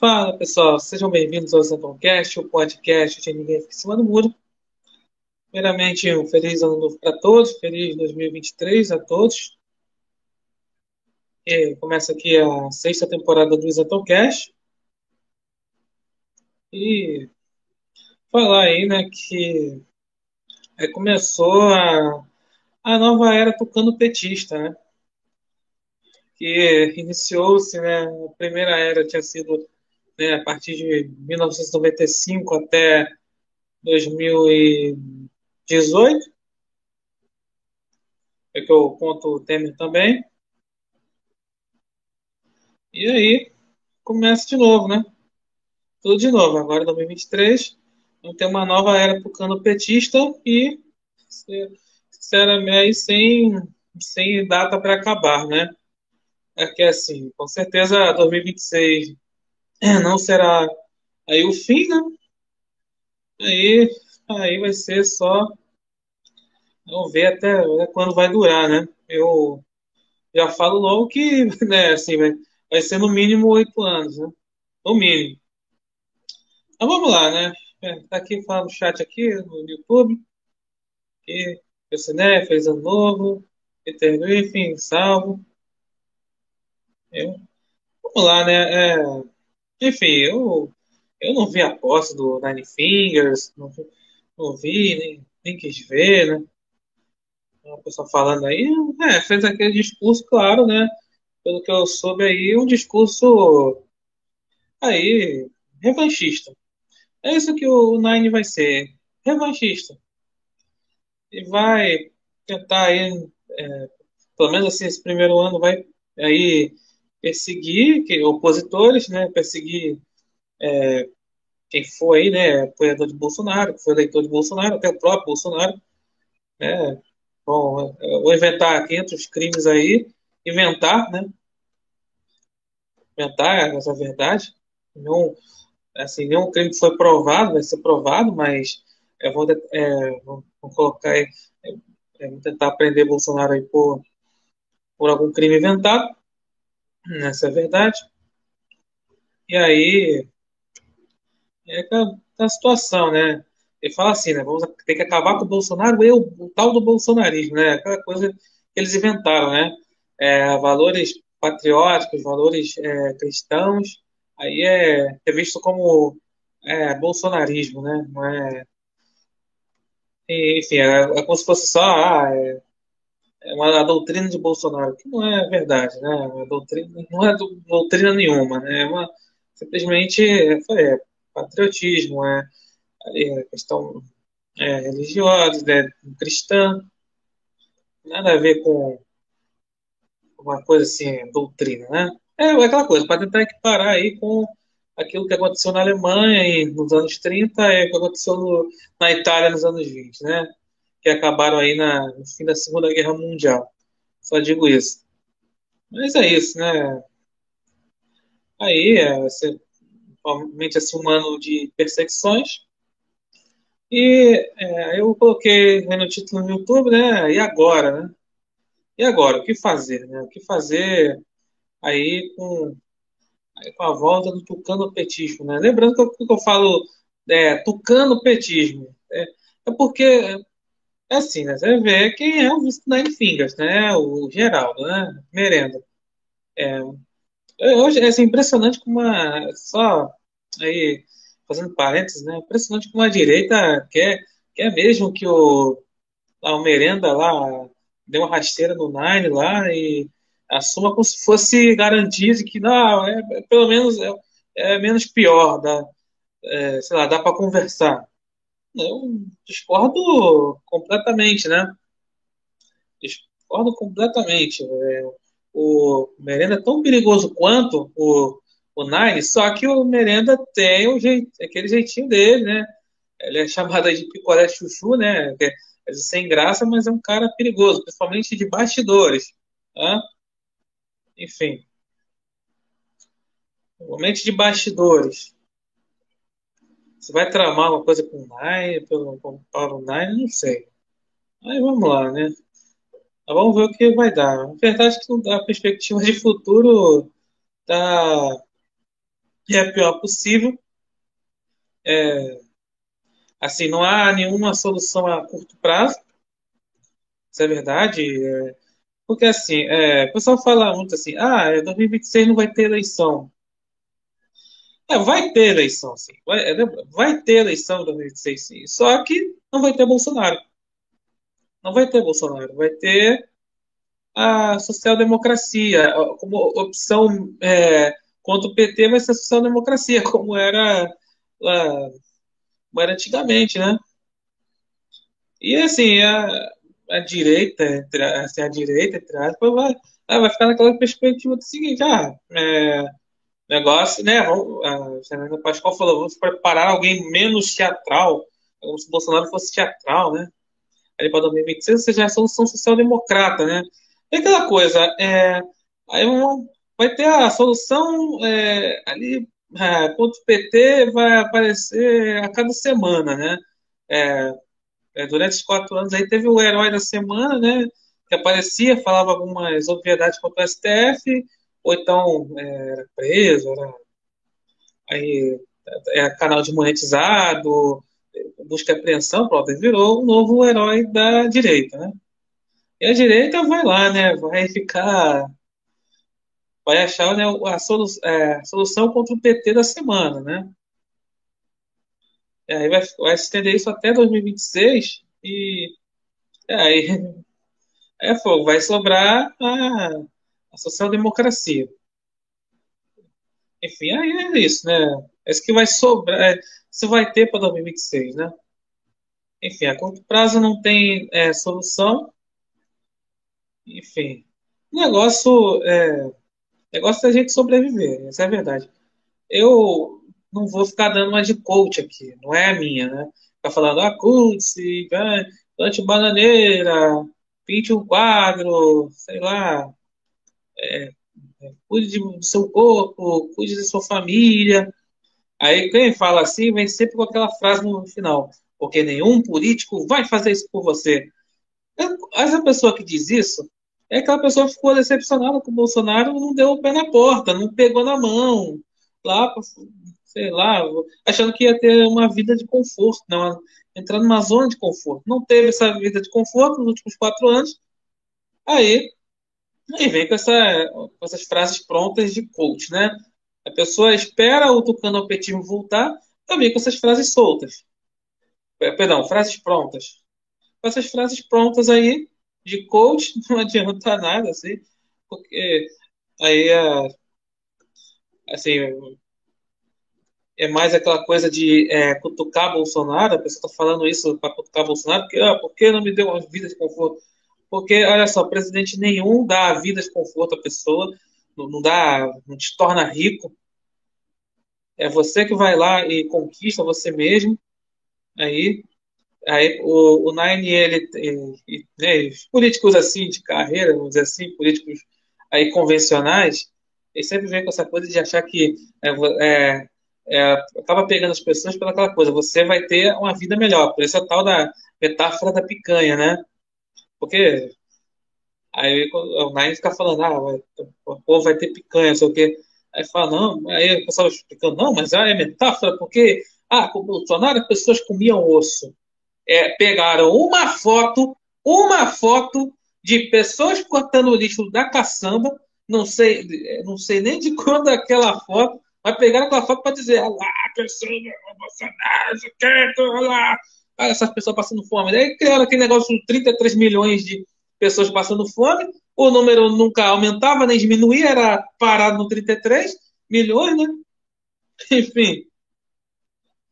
Fala pessoal, sejam bem-vindos ao Zentoncast, o podcast de Ninguém Fica em Cima do Muro. Primeiramente, um feliz ano novo para todos, feliz 2023 a todos. E começa aqui a sexta temporada do Zentoncast. E falar aí, né, que é, começou a, a nova era tocando petista, né? Que iniciou-se, né, a primeira era tinha sido né, a partir de 1995 até 2018, é que eu conto o Temer também. E aí, começa de novo, né? Tudo de novo. Agora, em 2023, vamos ter uma nova era pro cano petista e, sinceramente, sem, sem data para acabar, né? É que, assim, com certeza, 2026 não será aí o fim, né? Aí, aí vai ser só. Vamos ver até, quando vai durar, né? Eu já falo logo que, né, assim, vai, vai ser no mínimo oito anos, né? No mínimo. Então vamos lá, né? É, tá aqui falando no chat aqui no YouTube. Que né, fez ano novo. Peter Griffin, salvo. Eu, vamos lá, né? É, enfim, eu, eu não vi a posse do Nine Fingers, não vi, não vi nem, nem quis ver, né? A pessoa falando aí, é, fez aquele discurso, claro, né? Pelo que eu soube aí, um discurso aí, revanchista. É isso que o Nine vai ser, revanchista. E vai tentar aí, é, pelo menos assim, esse primeiro ano vai aí perseguir que, opositores, né? Perseguir é, quem foi né? Apoiador de Bolsonaro, que foi eleitor de Bolsonaro, até o próprio Bolsonaro, né? Bom, vou inventar 500 crimes aí, inventar, né? Inventar essa verdade. Não, assim, nenhum crime foi provado, vai ser provado, mas eu vou, é, vou, vou colocar aí, é, vou tentar prender Bolsonaro aí por, por algum crime inventado. Essa é verdade. E aí, é a situação, né? Ele fala assim, né? Vamos ter que acabar com o Bolsonaro, eu, o tal do bolsonarismo, né? Aquela coisa que eles inventaram, né? É, valores patrióticos, valores é, cristãos, aí é, é visto como é, bolsonarismo, né? Não é, enfim, é, é como se fosse só ah, é, é uma doutrina de Bolsonaro, que não é verdade, né? Uma doutrina, não é do, doutrina nenhuma, né? É uma, simplesmente é, patriotismo, é, é questão é, religiosa, é, cristã, nada a ver com uma coisa assim, doutrina, né? É, é aquela coisa, para tentar equiparar aí com aquilo que aconteceu na Alemanha nos anos 30 e o que aconteceu no, na Itália nos anos 20, né? Que acabaram aí na, no fim da Segunda Guerra Mundial. Só digo isso. Mas é isso, né? Aí, é, provavelmente assim, um ano de perseguições. E é, eu coloquei no título no YouTube, né? E agora, né? E agora, o que fazer, né? O que fazer aí com, aí com a volta do tucano petismo, né? Lembrando que eu, que eu falo é, tucano petismo, é, é porque é assim, né? Você vê quem é o vice Nine Fingers, né? O Geraldo, né? Merenda. É, hoje é assim, impressionante como uma. Só aí, fazendo parênteses, né? Impressionante como a direita quer, quer mesmo que o, lá, o Merenda lá dê uma rasteira no Nine lá e assuma como se fosse garantia de que não, é pelo menos é, é, menos pior, dá, é, sei lá, dá para conversar. Eu discordo completamente, né? Discordo completamente. É, o Merenda é tão perigoso quanto o, o Nine, só que o Merenda tem o jeito, aquele jeitinho dele, né? Ele é chamado de picolé chuchu, né? É, é sem graça, mas é um cara perigoso, principalmente de bastidores. Tá? Enfim. Normalmente de bastidores. Você vai tramar uma coisa com o Nine, pelo com o Nine, não sei. Aí vamos lá, né? Mas vamos ver o que vai dar. A verdade a perspectiva de futuro tá, é a pior possível. É, assim, não há nenhuma solução a curto prazo. Isso é verdade. É, porque assim, é, o pessoal fala muito assim, ah, 2026 não vai ter eleição. É, vai ter eleição, sim. Vai, é, vai ter eleição em 2026, sim. Só que não vai ter Bolsonaro. Não vai ter Bolsonaro. Vai ter a social-democracia. Como opção é, contra o PT vai ser a social-democracia, como era como era antigamente, né? E assim, a, a direita, assim, a direita, entre aspas, vai, vai ficar naquela perspectiva do seguinte, ah, é, negócio, né? A Fernanda Pascoal falou, vamos preparar alguém menos teatral, como se o Bolsonaro fosse teatral, né? Aí para 2026 você já é solução social-democrata, né? É aquela coisa, é, aí vai ter a solução é, ali é, contra o PT vai aparecer a cada semana, né? É, é, durante os quatro anos aí teve o herói da semana, né? Que aparecia, falava algumas obviedades contra o STF, ou então é, era preso, era aí é, canal de monetizado, busca e apreensão, pronto, ele virou um novo herói da direita, né? E a direita vai lá, né? Vai ficar. Vai achar né, a, solu é, a solução contra o PT da semana, né? E aí vai, vai estender isso até 2026 e aí é vai sobrar a, a social-democracia. Enfim, aí é isso, né? É isso que vai sobrar, é, isso vai ter para 2026, né? Enfim, a curto prazo não tem é, solução. Enfim, negócio é negócio da gente sobreviver, essa é verdade. Eu não vou ficar dando uma de coach aqui, não é a minha, né? Ficar falando, ah, coach, plante bananeira, pinte um quadro, sei lá, é, cuide do seu corpo, cuide da sua família. Aí quem fala assim vem sempre com aquela frase no final, porque nenhum político vai fazer isso por você. Essa pessoa que diz isso é aquela pessoa que ficou decepcionada com o Bolsonaro, não deu o pé na porta, não pegou na mão, lá, sei lá, achando que ia ter uma vida de conforto, não, entrar numa zona de conforto. Não teve essa vida de conforto nos últimos quatro anos, aí e vem com, essa, com essas frases prontas de coach, né? A pessoa espera o tucanopetismo voltar, também com essas frases soltas. Perdão, frases prontas. Com essas frases prontas aí, de coach, não adianta nada, assim, porque aí é, assim, é mais aquela coisa de é, cutucar Bolsonaro, a pessoa está falando isso para cutucar Bolsonaro, porque, ah, por que não me deu uma vida de conforto? Porque, olha só, presidente nenhum dá vida de conforto à pessoa, não, dá, não te torna rico. É você que vai lá e conquista você mesmo. Aí, aí o, o Nine, ele, ele né, os políticos assim de carreira, vamos dizer assim, políticos aí convencionais, eles sempre vem com essa coisa de achar que é, é, é, acaba pegando as pessoas pela aquela coisa, você vai ter uma vida melhor. Por isso a tal da metáfora da picanha, né? Porque aí o Nine fica falando, ah, vai, o povo vai ter picanha, sei o quê. Aí fala, não, aí o pessoal explicando, não, mas é metáfora, porque ah, com o Bolsonaro as pessoas comiam osso. É, pegaram uma foto, uma foto de pessoas cortando o lixo da caçamba, não sei, não sei nem de quando é aquela foto, mas pegaram aquela foto para dizer, olha lá, pessoas do Bolsonaro, isso lá, ah, essas pessoas passando fome. Daí criaram aquele negócio de 33 milhões de pessoas passando fome, o número nunca aumentava nem diminuía, era parado no 33 milhões, né? Enfim,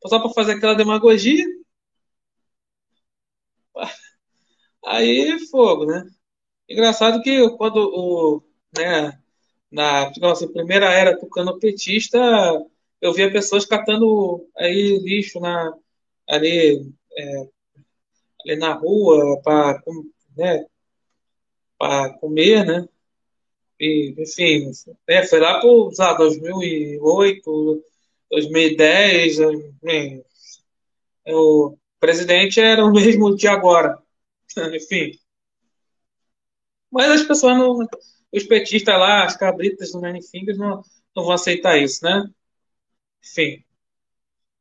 só para fazer aquela demagogia. Aí, fogo, né? Engraçado que quando o, né, na digamos assim, primeira era tucano petista, eu via pessoas catando aí lixo na ali é, ali na rua para né, comer, né? E, enfim, é, foi lá por, lá, 2008, 2010, enfim, o presidente era o mesmo de agora, enfim. Mas as pessoas não, os petistas lá, as cabritas do Nine Fingers não, não vão aceitar isso, né? Enfim,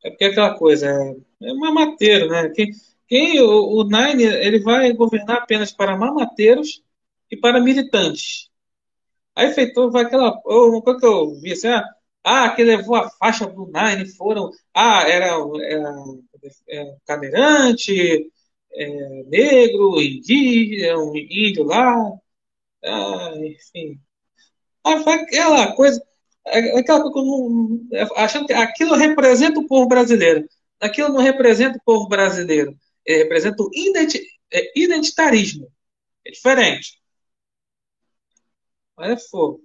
é porque é aquela coisa, é, é mamateiro, né? Quem, quem o, o Nine, ele vai governar apenas para mamateiros e para militantes. Aí feitou, vai aquela. Uma coisa que eu vi assim, ah, ah, que levou a faixa do Nine foram. Ah, era, era, era cadeirante, é, negro, indígena, um índio lá, ah, enfim. Ah, foi aquela coisa. Aquela que eu não, achando que aquilo representa o povo brasileiro. Aquilo não representa o povo brasileiro. Ele representa o é, identitarismo. É diferente. Mas é fogo.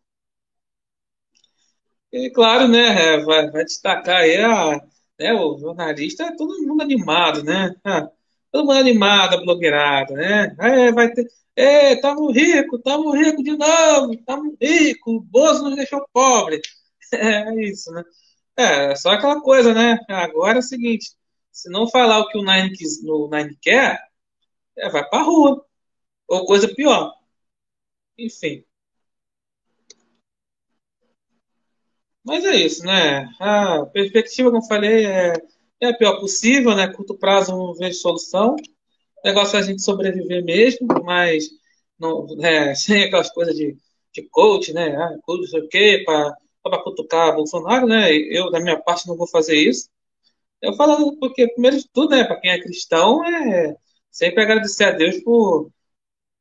E claro, né, é, vai, vai destacar aí a, né, o jornalista, é todo mundo animado, né? Todo mundo animado, a blogueirada, né? É, vai ter, é, tamo rico, tamo rico de novo, tamo rico, o Bozo nos deixou pobre. É isso, né? É, só aquela coisa, né? Agora é o seguinte, se não falar o que o Nine, quis, o Nine quer, é, vai pra rua. Ou coisa pior. Enfim. Mas é isso, né? A perspectiva, como eu falei, é, é pior possível, né? Curto prazo não vejo solução. O negócio é a gente sobreviver mesmo, mas não, é, sem aquelas coisas de, de coach, né? Ah, coach, sei o quê, para cutucar Bolsonaro, né? Eu, da minha parte, não vou fazer isso. Eu falo porque, primeiro de tudo, né? Para quem é cristão, é sempre agradecer a Deus por,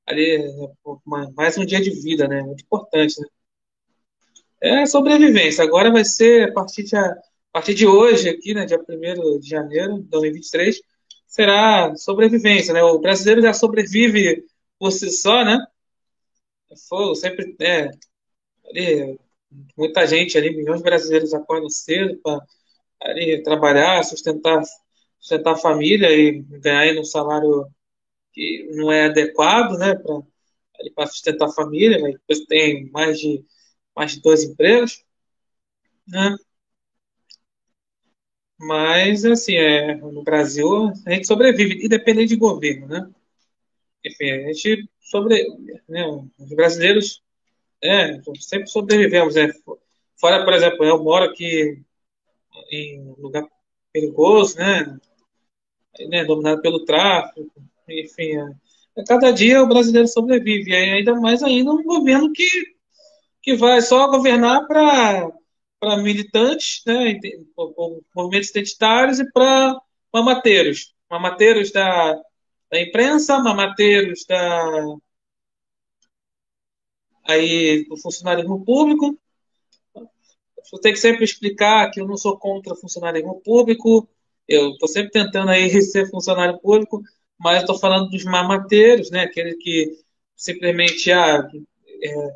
ali, né, por mais um dia de vida, né? Muito importante, né? É sobrevivência. Agora vai ser a partir de, a partir de hoje, aqui, né, dia 1 de janeiro de 2023, será sobrevivência, né? O brasileiro já sobrevive por si só, né? Foi sempre, é, ali, muita gente ali, milhões de brasileiros acordam cedo para trabalhar, sustentar, sustentar a família e ganhar um salário que não é adequado, né, para sustentar a família, né? depois tem mais de mais de dois empregos, né? Mas, assim, é, no Brasil, a gente sobrevive, independente de governo, né? Enfim, a gente sobre, né, os brasileiros, é, sempre sobrevivemos, né? Fora, por exemplo, eu moro aqui em lugar perigoso, né? né dominado pelo tráfico, enfim, é, cada dia o brasileiro sobrevive, e ainda mais ainda um governo que que vai só governar para militantes, né, movimentos identitários e para mamateiros. Mamateiros da, da imprensa, mamateiros da, aí, do funcionalismo público. Eu tenho que sempre explicar que eu não sou contra o funcionalismo público, eu estou sempre tentando aí ser funcionário público, mas estou falando dos mamateiros, né, aqueles que simplesmente ah, é,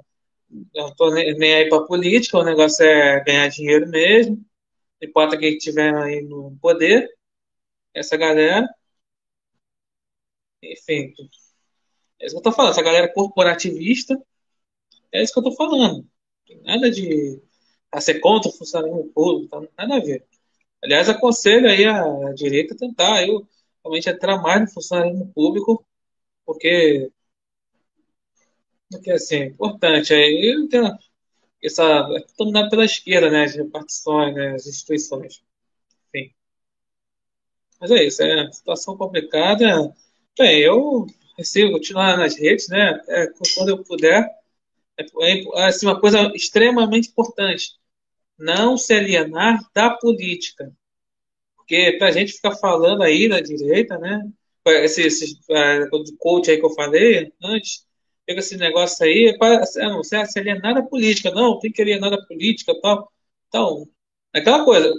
não tô nem, aí para política, o negócio é ganhar dinheiro mesmo. Não importa quem estiver aí no poder, essa galera. Enfim, é isso que eu tô falando. Essa galera corporativista, é isso que eu tô falando. Tem nada de a ser contra o funcionário público, tá? nada a ver. Aliás, aconselho aí a, a direita tentar eu realmente entrar mais no funcionalismo público, porque porque assim, é importante. Aí tem essa. É dominado pela esquerda, né? As repartições, né? As instituições. Enfim. Mas é isso, é situação complicada. Bem, eu recebo continuar nas redes, né? É, quando eu puder. É, é, assim, uma coisa extremamente importante. Não se alienar da política. Porque para a gente ficar falando aí da direita, né? Esse, esse é, coach aí que eu falei antes, pega esse negócio aí, é para, não, se alienar da política, não, tem que alienar da política tal. Então, é aquela coisa,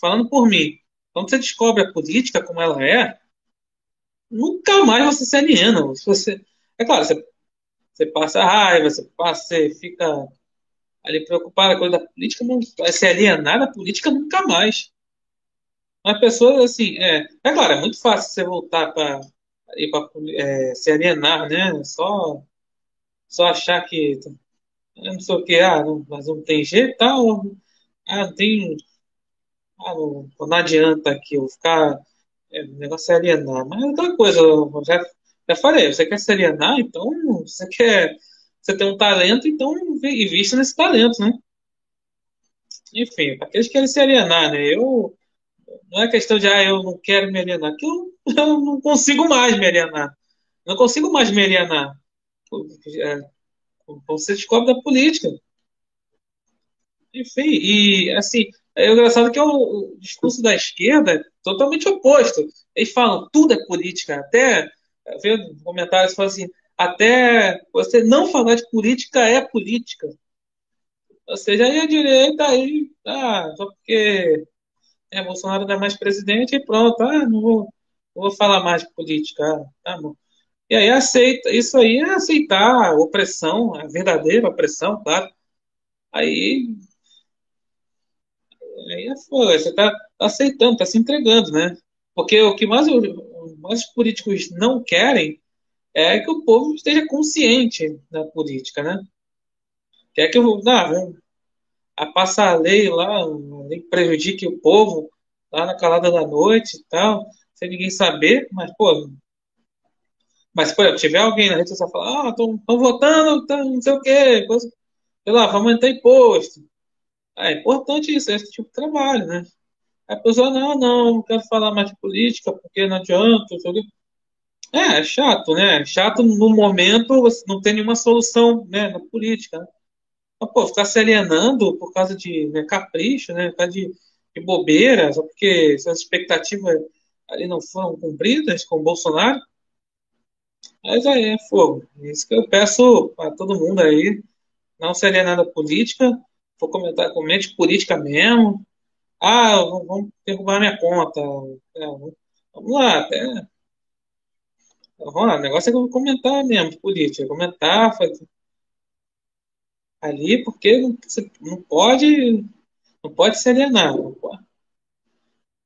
falando por mim, quando você descobre a política como ela é, nunca mais você se aliena. Você, é claro, você, você passa raiva, você passa, você fica ali preocupado com a coisa política, vai se alienar da política nunca mais. Mas pessoas, assim, é, é claro, é muito fácil você voltar para é, se alienar, né? Só só achar que não sei o que, ah, não, mas não tem jeito, tal, ah, não tem, ah, não, não adianta aqui, eu vou ficar, é, o negócio é alienar, mas é outra coisa, eu já, já falei, você quer se alienar, então, você quer, você tem um talento, então invista nesse talento, né? Enfim, aqueles que querem se alienar, né? Eu, não é questão de, ah, eu não quero me alienar, que eu, eu não consigo mais me alienar. Não consigo mais me alienar. É, você descobre da política. Enfim, e assim, é engraçado que é o, o discurso da esquerda é totalmente oposto. Eles falam tudo é política, até vendo comentários falam assim, até você não falar de política é política. Ou seja, aí a direita aí, ah, só porque é, Bolsonaro não é mais presidente e pronto, ah, não vou, não vou falar mais de política, ah, tá bom. E aí aceita, isso aí é aceitar a opressão, a verdadeira opressão, claro. Aí, aí é foda, você tá, tá aceitando, tá se entregando, né? Porque o que mais, mais os políticos não querem é que o povo esteja consciente da política, né? Quer que eu, não, a passar a lei lá, nem prejudique o povo lá na calada da noite e tal, sem ninguém saber, mas, pô, mas, por exemplo, tiver alguém na rede social falando, ah, estão votando, tá, não sei o quê, coisa, sei lá, vamos aumentar imposto. É importante isso, esse tipo de trabalho, né? A pessoa, não, não, não quero falar mais de política, porque não adianta, não sei o quê. É, é chato, né? É chato no momento, você não tem nenhuma solução né, na política. Né? Mas, pô, ficar se alienando por causa de né, capricho, né? Por causa de, de bobeira, só porque suas expectativas ali não foram cumpridas com o Bolsonaro. Mas aí é fogo. Isso que eu peço para todo mundo aí. Não se alienar da política. Vou comentar, comente política mesmo. Ah, vamos derrubar minha conta. É, vamos lá, até. Vamos lá, o negócio é comentar mesmo, política. Comentar, fazer, ali, porque não, não pode, não pode se alienar.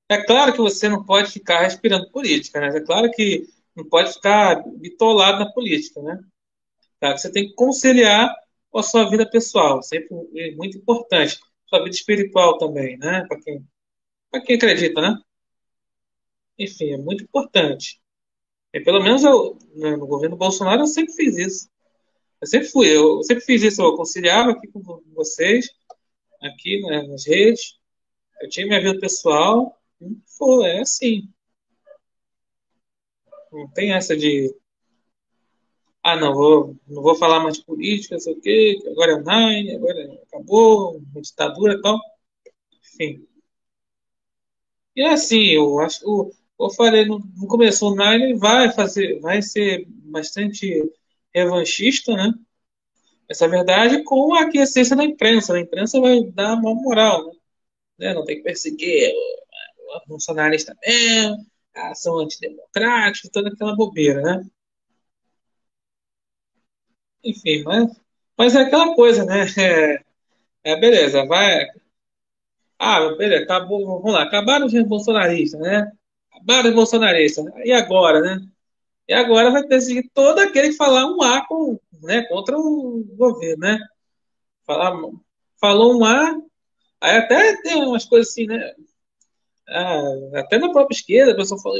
É claro que você não pode ficar respirando política, né? É claro que não pode ficar bitolado na política, né? Que você tem que conciliar com a sua vida pessoal, sempre é muito importante. Sua vida espiritual também, né? Para quem, quem acredita, né? Enfim, é muito importante. E pelo menos eu, né, no governo Bolsonaro eu sempre fiz isso. Eu sempre fui, eu sempre fiz isso, eu conciliava aqui com vocês, aqui né, nas redes, eu tinha minha vida pessoal, foi, é assim. Não tem essa de, ah, não, vou, não vou falar mais de política, sei o quê, agora é online, agora acabou, ditadura e tal. Enfim. E é assim, eu acho, eu, eu falei, no, no começo, o Nine vai fazer, vai ser bastante revanchista, né? Essa verdade com a aquiescência da imprensa. A imprensa vai dar uma moral, né? Não tem que perseguir o bolsonarista mesmo, a ação antidemocrática, toda aquela bobeira, né? Enfim, mas, mas é aquela coisa, né? É, é beleza, vai. Ah, beleza, acabou, vamos lá, acabaram os bolsonaristas, né? Acabaram os bolsonaristas. E agora, né? E agora vai perseguir todo aquele que falar um A com, né, contra o governo, né? Falar, falou um A, aí até tem umas coisas assim, né? Ah, até na própria esquerda, a pessoa fala,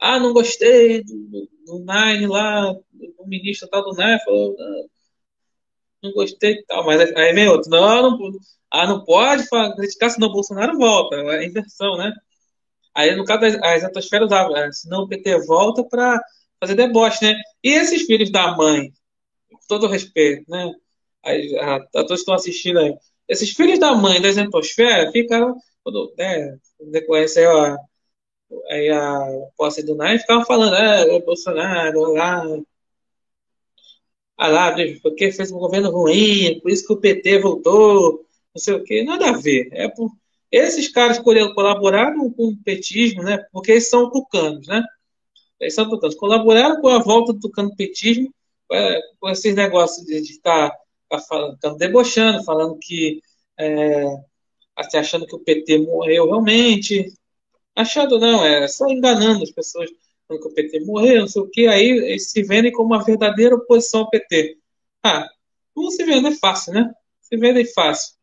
ah, não gostei do, do Nine lá, do ministro tal do Nine, falou, não, não gostei tal, mas aí vem outro, não, não, ah, não pode falar, criticar, senão o Bolsonaro volta, é a inversão, né? Aí, no caso, a exatosfera usava, é, senão o PT volta para fazer deboche, né? E esses filhos da mãe, com todo respeito, né? Aí, a, a todos estão assistindo aí. Esses filhos da mãe da exatosfera ficaram, quando, né, decorrência aí, ó, aí a posse do Nai, ficavam falando, ah, o Bolsonaro, lá, ah lá, porque fez um governo ruim, por isso que o PT voltou, não sei o quê, nada a ver. É por, esses caras colaboraram com o petismo, né? Porque eles são tucanos, né? Eles são tucanos. Colaboraram com a volta do tucano-petismo, é, com esses negócios de estar tá, tá falando, debochando, falando que é, assim, achando que o PT morreu realmente. Achando não, é só enganando as pessoas falando que o PT morreu, não sei o que, aí eles se vendem como uma verdadeira oposição ao PT. Ah, não se vende é fácil, né? Se vendem fácil.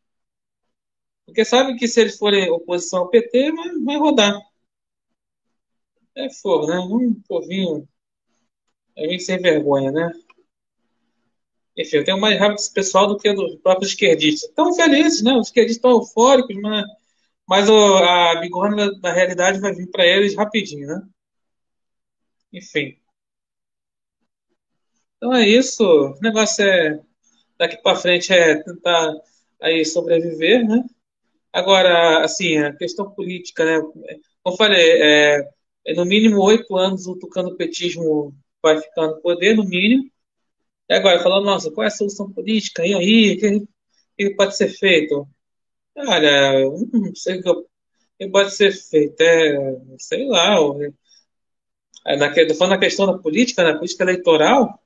Porque sabe que se eles forem oposição ao PT, vai, vai rodar. É fogo, né? Um povinho. É sem vergonha, né? Enfim, eu tenho mais raiva desse pessoal do que dos próprios esquerdistas. Estão felizes, né? Os esquerdistas estão eufóricos, mas, mas o, a bigorna da realidade vai vir para eles rapidinho, né? Enfim. Então é isso. O negócio é daqui para frente é tentar aí sobreviver, né? Agora, assim, a questão política, né? Como eu falei, é, é no mínimo oito anos o tucano petismo vai ficar no poder, no mínimo. E agora, falando, nossa, qual é a solução política? E aí, o que, que pode ser feito? Olha, não sei o que pode ser feito. É, sei lá, é, falando na questão da política, na política eleitoral,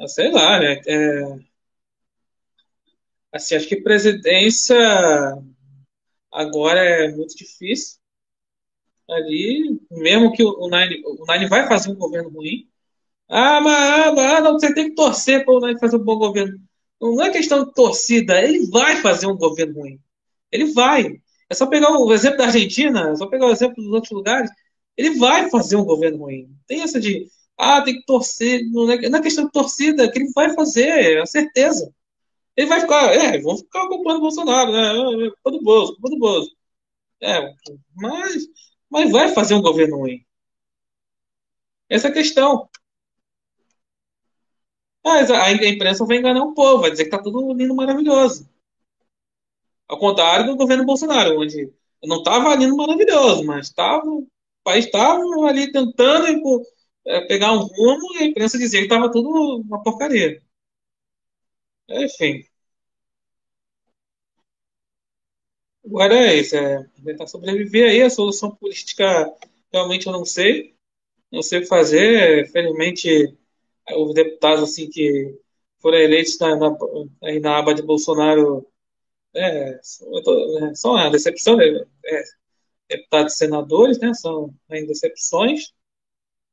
é, sei lá, né? É, assim, acho que presidência agora é muito difícil. Ali, mesmo que o Nine, o Nine vai fazer um governo ruim, ah, mas, ah, mas ah, não, você tem que torcer para o fazer um bom governo. Não é questão de torcida, ele vai fazer um governo ruim. Ele vai. É só pegar o exemplo da Argentina, é só pegar o exemplo dos outros lugares. Ele vai fazer um governo ruim. Tem essa de, ah, tem que torcer. Não é, não é questão de torcida, é que ele vai fazer, é certeza. Ele vai ficar, é, vão ficar ocupando o Bolsonaro, né? Culpa do bolso, culpa do bolso. É, mas, mas vai fazer um governo ruim. Essa é a questão. Mas a, imprensa vai enganar o povo, vai dizer que tá tudo lindo maravilhoso. Ao contrário do governo Bolsonaro, onde não estava lindo maravilhoso, mas tava, o país estava ali tentando é, pegar um rumo e a imprensa dizia que estava tudo uma porcaria. Enfim. Agora é isso, é tentar sobreviver aí. A solução política realmente eu não sei. Não sei fazer. Felizmente, os deputados assim que foram eleitos na, na, aí na aba de Bolsonaro é, né, são uma decepção. Né? É, deputados e senadores, né? São em decepções.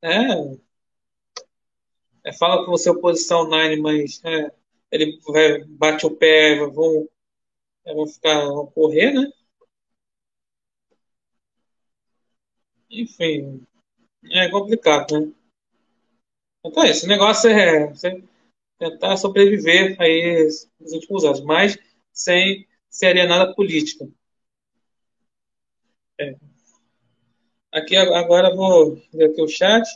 Né? É, fala que você é oposição Nine, mas é, ele vai, bate o pé, vão, vão ficar, vão correr, né? Enfim, é complicado, né? Então, esse negócio é você tentar sobreviver aí nos últimos anos, mas sem ser alienada política. É. Aqui agora vou ver aqui o chat.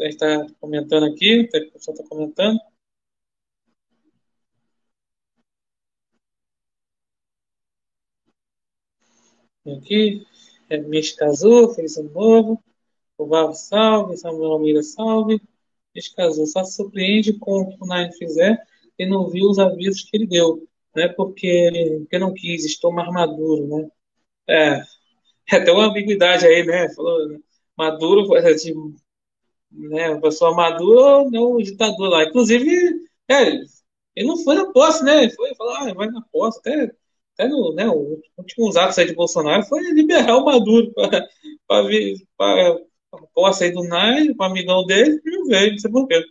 Está comentando aqui, o pessoal está comentando. Aqui, é, Mish casou, feliz ano novo. O Val, salve. Samuel Almeida, salve. Mish casou, só se surpreende com o que o Nine fizer e não viu os avisos que ele deu, né? Porque, porque não quis, estou mais maduro, né? É, até uma ambiguidade aí, né? Falou, né? maduro, assim, né? Uma pessoa madura ou não o ditador lá. Inclusive, é, ele não foi na posse, né? Ele foi falar, ah, vai na posse, até até no, né, os últimos atos aí de Bolsonaro foi liberar o Maduro para vir para posse aí do Nai, o amigão dele, e não não sei porquê.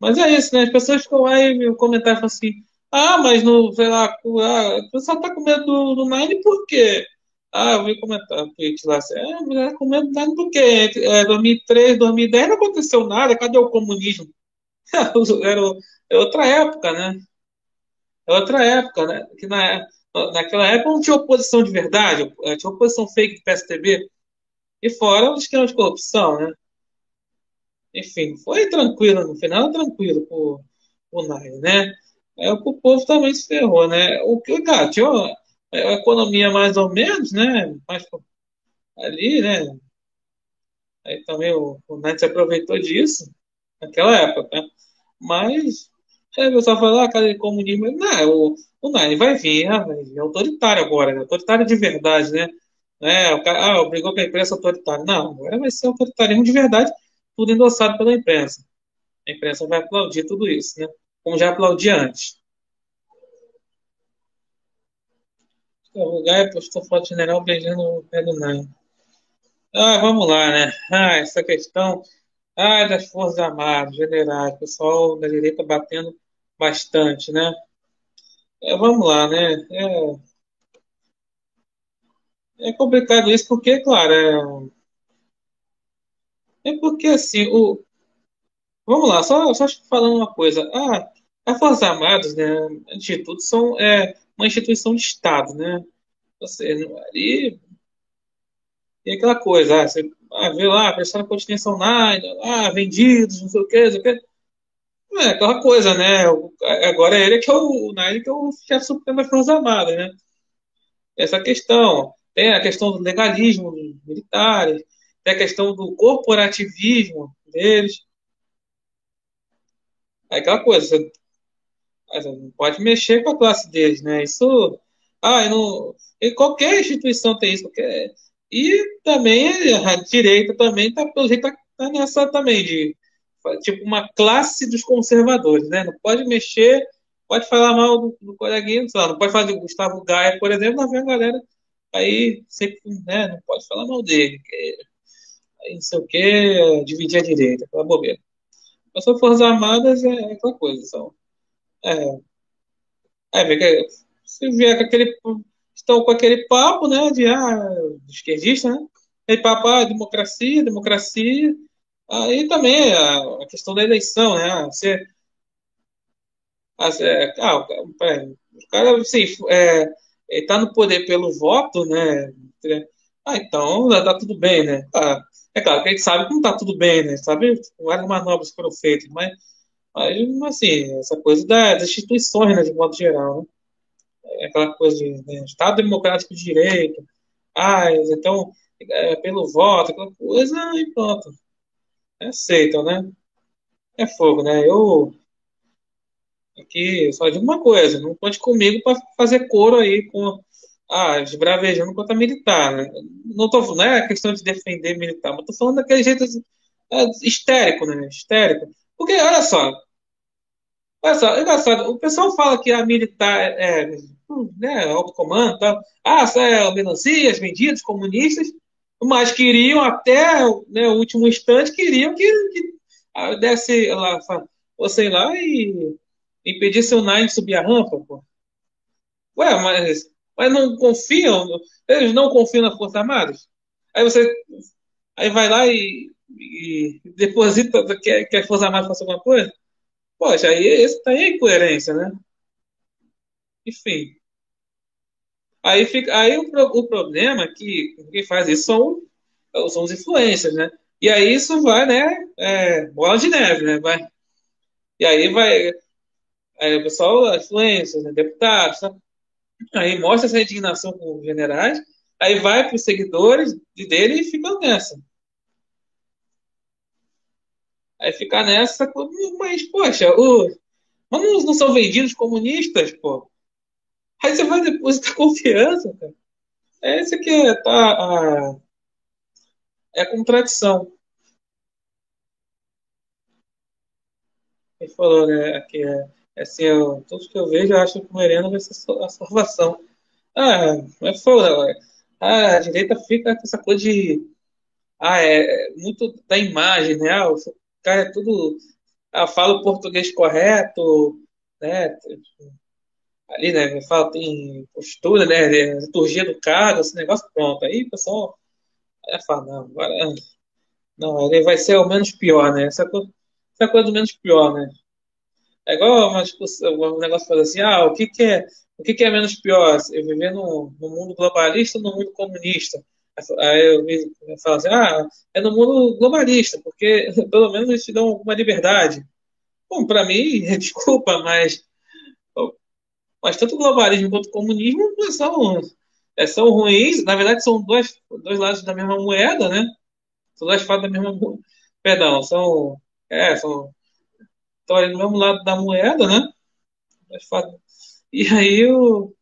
Mas é isso, né? As pessoas ficam lá e comentar assim, ah, mas no, sei lá, ah, o pessoal tá com medo do, do Nine por quê? Ah, eu vi comentar um tweet lá assim, ah, mas é com medo do Nine por quê? É, 2003, 2010 não aconteceu nada, cadê o comunismo? Era outra época, né? É outra época, né? Que na, naquela época não tinha oposição de verdade, eh, tinha oposição fake do PSTB, e fora os esquema de corrupção, né? Enfim, foi tranquilo, no final tranquilo pro, pro Nai, né? É, o povo também se ferrou, né? O que, cara, uma, a economia mais ou menos, né? Mais ali, né? Aí também o, o se aproveitou disso naquela época, né? Mas Aí o pessoal fala, ah, cadê comunismo? Não, o, o vai vir, ah, vai vir, é autoritário agora, né? autoritário de verdade, né? É, o cara, ah, brigou com a imprensa autoritária. Não, agora vai ser autoritarismo de verdade, tudo endossado pela imprensa. A imprensa vai aplaudir tudo isso, né? Como já aplaudia antes. O Gaia postou foto general beijando o pé do. Ah, vamos lá, né? Ah, essa questão ah, das Forças Armadas, generais, pessoal da direita batendo bastante, né? É, vamos lá, né? É, é complicado isso porque, claro, é, é porque assim, o, Vamos lá, só, só falando uma coisa. Ah, as Forças Armadas, né, instituto, são é, uma instituição de Estado, né? Você, e, e aquela coisa, ah, você ah, vê lá, prestando continência online, ah, vendidos, não sei o que, não sei o que. É aquela coisa, né? Agora ele que é o, o Nile que é o chefe supremo das Forças Armadas, né? Essa questão. Tem a questão do legalismo dos militares, tem a questão do corporativismo deles. É aquela coisa, você, você não pode mexer com a classe deles, né? Isso. Ah, não, qualquer instituição tem isso. Qualquer, e também a direita também está pelo jeito tá, tá nessa também de tipo uma classe dos conservadores, né? Não pode mexer, pode falar mal do, do coleguinha, sei lá, não pode falar de Gustavo Gaia, por exemplo, não vem a galera aí sempre, né? Não pode falar mal dele, que, aí não sei o que, dividir a direita, aquela bobeira. Mas são Forças Armadas é, aquela coisa, são. É, é, vê que se vier com aquele. Estão com aquele papo, né? De ah, esquerdista, né? Aquele papo, ah, democracia, democracia. Aí também a, a questão da eleição, né? Você, é, ah, o cara, assim, é, ele tá no poder pelo voto, né? Ah, então tá tudo bem, né? Ah, é claro que a gente sabe que não tá tudo bem, né? Sabe várias manobras foram feitas, mas, mas assim, essa coisa das instituições, né, de modo geral, né? É aquela coisa de né, Estado Democrático de Direito, ah, então, é, pelo voto, aquela coisa, e pronto aceitam, né? É fogo, né? Eu aqui só digo uma coisa, não conte comigo para fazer coro aí com ah, esbravejando contra militar, né? Não tô, não é questão de defender militar, mas tô falando daquele jeito é, histérico, né? Histérico. Porque, olha só, olha só, é engraçado, o pessoal fala que a militar é, é né, alto comando, tá? ah, é melancias, vendidos, comunistas, mas queriam até né, o último instante, queriam que, que ah, desse lá, fossem lá e impedisse o Nine subir a rampa, pô. Ué, mas, mas não confiam, eles não confiam nas Forças Armadas? Aí você aí vai lá e, e deposita que, que as Forças Armadas façam alguma coisa? Poxa, aí esse tá aí incoerência, né? Enfim. Aí, fica, aí o, o problema é que quem faz isso são, são os influencers, né? E aí isso vai, né? É, bola de neve, né? Vai, e aí vai. Aí o pessoal, influencers, né, deputados, tá? aí mostra essa indignação com os generais, aí vai para os seguidores dele e fica nessa. Aí fica nessa, mas, poxa, o, mas não, são vendidos comunistas, pô. Aí você vai depositar confiança, cara. É esse que é, tá, a, é a contradição. Ele falou, né, que é assim, eu, tudo que eu vejo, eu acho que o Moreno vai ser a salvação. Ah, é foda, ah, a direita fica com essa coisa de. Ah, é, é muito da imagem, né? Ah, o cara é tudo. Ah, fala o português correto, né? ali, né? Fala, tem postura, né? Liturgia do cargo, esse negócio, pronto. Aí pessoal aí fala, não, agora. Não, ele vai ser o menos pior, né? Essa coisa, essa coisa do menos pior, né? É igual uma discussão, um negócio fazer assim, ah, o que, que é o que, que é menos pior? Eu viver no, no mundo globalista ou no mundo comunista? Aí eu, falo assim, ah, é no mundo globalista, porque pelo menos eles te dão alguma liberdade. Bom, para mim, desculpa, mas mas tanto o globalismo quanto o comunismo são, é, são ruins, na verdade são dois, dois lados da mesma moeda, né? São dois fatos da mesma Perdão, são. É, são. Estão ali no mesmo lado da moeda, né? E aí o.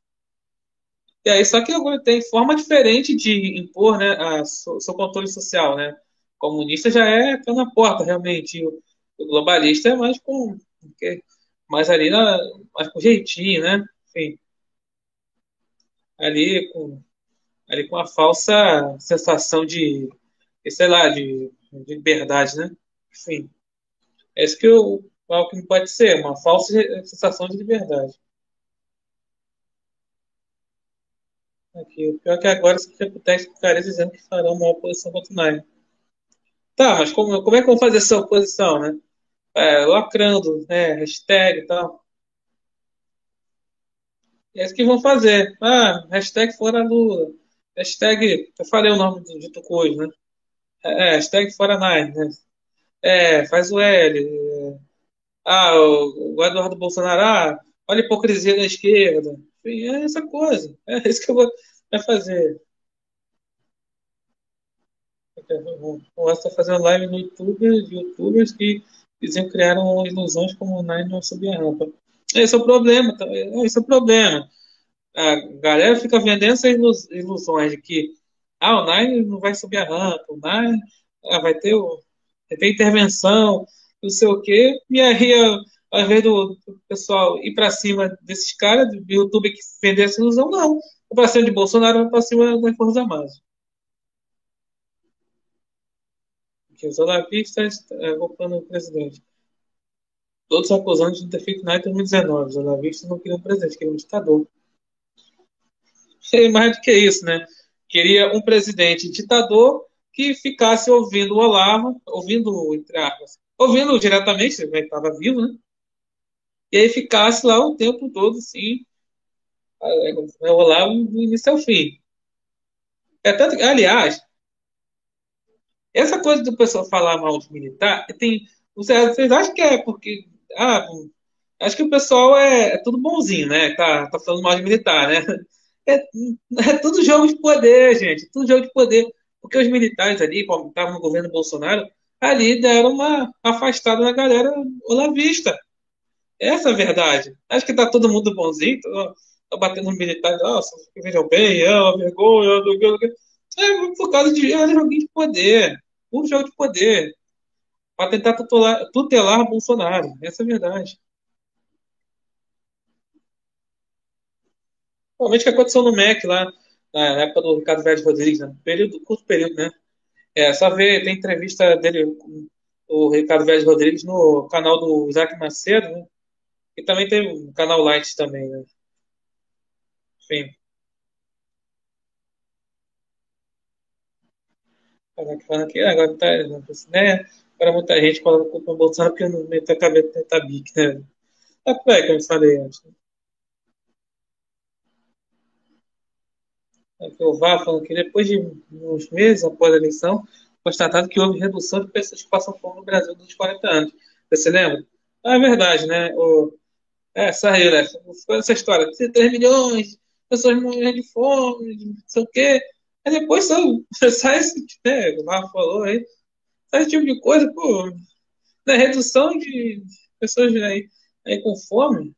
E aí, só que agora tem forma diferente de impor né, a, seu controle social, né? O comunista já é pé na porta, realmente. O, o globalista é mais com. Mais ali, na, mais com jeitinho, né? enfim, ali com, ali com a falsa sensação de, sei lá, de, de liberdade, né? Enfim, é isso que o Alckmin pode ser, uma falsa sensação de liberdade. Aqui, o pior é que agora se deputados ficarem dizendo que farão uma oposição contra o Nair. Tá, mas como, como é que vão fazer essa oposição, né? é, lacrando, né? Hashtag e tal. É isso que vão fazer. Ah, hashtag fora Lula. Hashtag, eu falei o nome do dito coisa, né? É, é, hashtag fora Nine, né? É, faz o L. Ah, o, Eduardo Bolsonaro, ah, olha a hipocrisia da esquerda. Enfim, é essa coisa. É isso que eu vou fazer. O Ross está fazendo live no YouTube de youtubers que diziam criaram ilusões como o Nine não subia a rampa. Esse é o problema, tá? esse é o problema. A galera fica vendendo essas ilusões de que ah, o Nine não vai subir a rampa, o Nine ah, vai ter vai ter intervenção, não sei o quê, e aí, ao invés do, pessoal ir para cima desses caras, do YouTube que vender essa ilusão, não. O para cima de Bolsonaro, vai para cima das Forças Armadas. Que os olavistas é, roubando o presidente. Todos acusando de ter feito em 2019. Os olavistas não queriam um presidente, queriam um ditador. E mais do que isso, né? Queria um presidente ditador que ficasse ouvindo o Olavo, ouvindo, entre aspas, ouvindo diretamente, ele estava vivo, né? E aí ficasse lá o tempo todo, assim, o Olavo do início ao fim. É tanto que, aliás, essa coisa do pessoal falar mal de militar, tem, vocês, acham que é porque, ah, acho que o pessoal é, é tudo bonzinho, né? Tá, tá falando mal de militar, né? É, é tudo jogo de poder, gente, tudo jogo de poder. Porque os militares ali, estavam no governo Bolsonaro, ali deram uma afastada na galera olavista. Essa é a verdade. Acho que tá todo mundo bonzinho, tô, tô batendo nos militares, nossa, vejam bem, é uma vergonha, do é por causa de é joguinho de poder, um jogo de poder, para tentar tutelar, tutelar Bolsonaro. Essa é a verdade. Realmente o que aconteceu no MEC lá, na época do Ricardo Vélez Rodrigues, né? período, curto período, né? É, só ver, tem entrevista dele com o Ricardo Vélez Rodrigues no canal do Isaac Macedo, né? E também tem um canal Light também, né? Enfim. Falando que agora tá, né? Agora muita gente coloca no Bolsonaro porque não meteu a cabeça no tabique, né? É, que eu falei antes. Né? Que o VAR falando que depois de uns meses após a eleição, constatado que houve redução de pessoas que passam fome no Brasil dos 40 anos. Você lembra? Ah, é verdade, né? O, é, saiu, né? Essa história. 3 milhões, pessoas morrendo de fome, não sei o quê. Aí depois só, sai esse, né? O VAR falou aí, sai esse tipo de coisa, pô. Né? Redução de pessoas aí, aí com fome.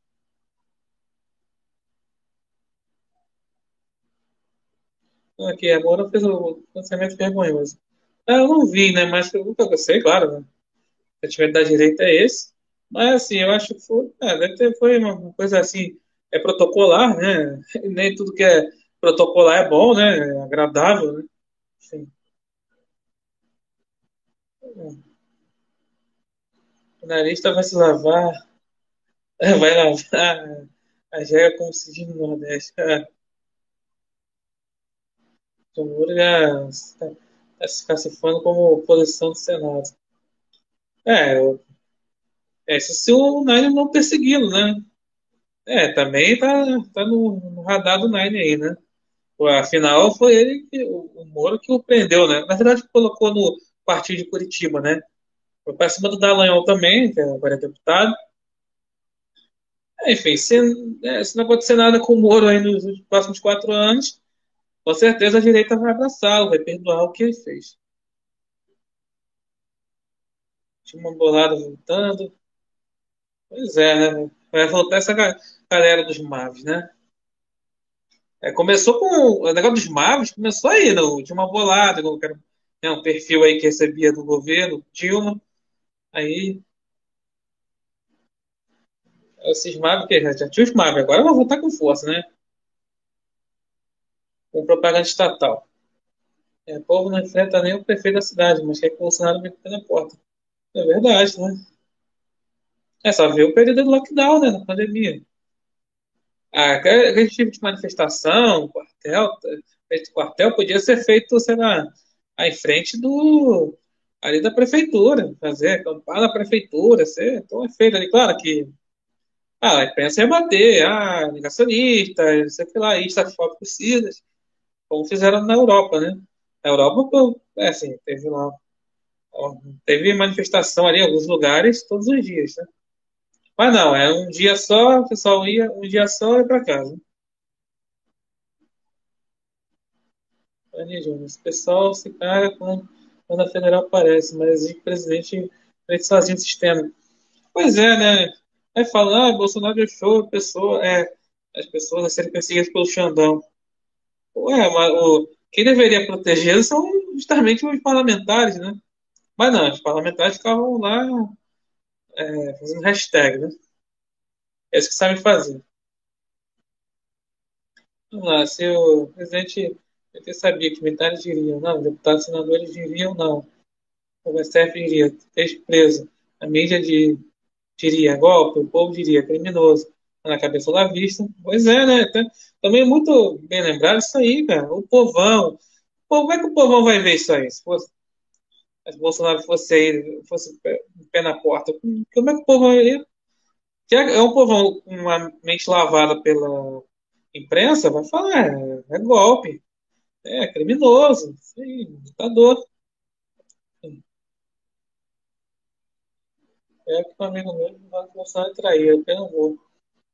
Aqui, agora fez o lançamento vergonhoso. Ah, Eu não vi, né? Mas eu nunca gostei, claro, né? O sentimento da direita é esse. Mas, assim, eu acho que foi, é, deve ter, foi uma coisa assim, é protocolar, né? Nem tudo que é protocolar é bom, né? É agradável, né? Enfim. O analista vai se lavar, vai lavar a jegue como se diz no Nordeste. O Muro já está se classificando como oposição do Senado. É, é se o Nine não persegui-lo, né? É, também tá, tá no, no radar do Nine aí, né? Afinal, foi ele, que, o, o Moro, que o prendeu, né? Na verdade, colocou no partido de Curitiba, né? Foi para cima do Dallagnol também, que agora é deputado. É, enfim, se, é, se não acontecer nada com o Moro aí nos próximos quatro anos, com certeza a direita vai abraçá-lo, vai perdoar o que ele fez. Tinha uma bolada voltando. Pois é, né? Vai voltar essa galera dos Maves, né? É, começou com. O negócio dos Maves começou aí, não? Tinha uma bolada, né, um perfil aí que recebia do governo, Dilma. Aí. Esses Maves, que já tinha os Maves, agora vão voltar com força, né? Com propaganda estatal. É, o povo não enfrenta nem o prefeito da cidade, mas quer que o Bolsonaro meta na porta. É verdade, né? É só ver o período do lockdown, né? Na pandemia. Ah, aquele tipo de manifestação, quartel, esse quartel podia ser feito, sei lá, em frente do, ali da prefeitura, fazer acampar na prefeitura, ser, então é feito ali, claro que ah, a imprensa ia bater, ah, negacionista, sei lá, estafóbicos, como fizeram na Europa, né? Na Europa, é assim, teve lá, teve manifestação ali em alguns lugares todos os dias, né? Mas não, é um dia só, o pessoal ia, um dia só e para casa. Esse pessoal se caga quando, quando a federal aparece, mas o presidente presidente sozinho no sistema. Pois é, né? Aí fala, ah, Bolsonaro deixou a pessoa, é, as pessoas a serem perseguidas pelo Xandão. Ué, mas o, quem deveria proteger são justamente os parlamentares, né? Mas não, os parlamentares ficavam lá é, fazendo hashtag, né? É isso que sabem fazer. Vamos lá, se o presidente eu sabia que militares diriam, não, deputados senadores diriam, não. O STF diria, fez preso. A mídia de, diria golpe, o povo diria criminoso. Na cabeça da vista. Pois é, né? Também é muito bem lembrado isso aí, cara. O povão. como é que o povão vai ver isso aí? Se fosse, se Bolsonaro fosse aí, fosse pé na porta, como é que o povão ia? É um povão com uma mente lavada pela imprensa, vai falar, é, é golpe. É, criminoso, sim, ditador. É que o amigo meu o Bolsonaro traía, eu não vou.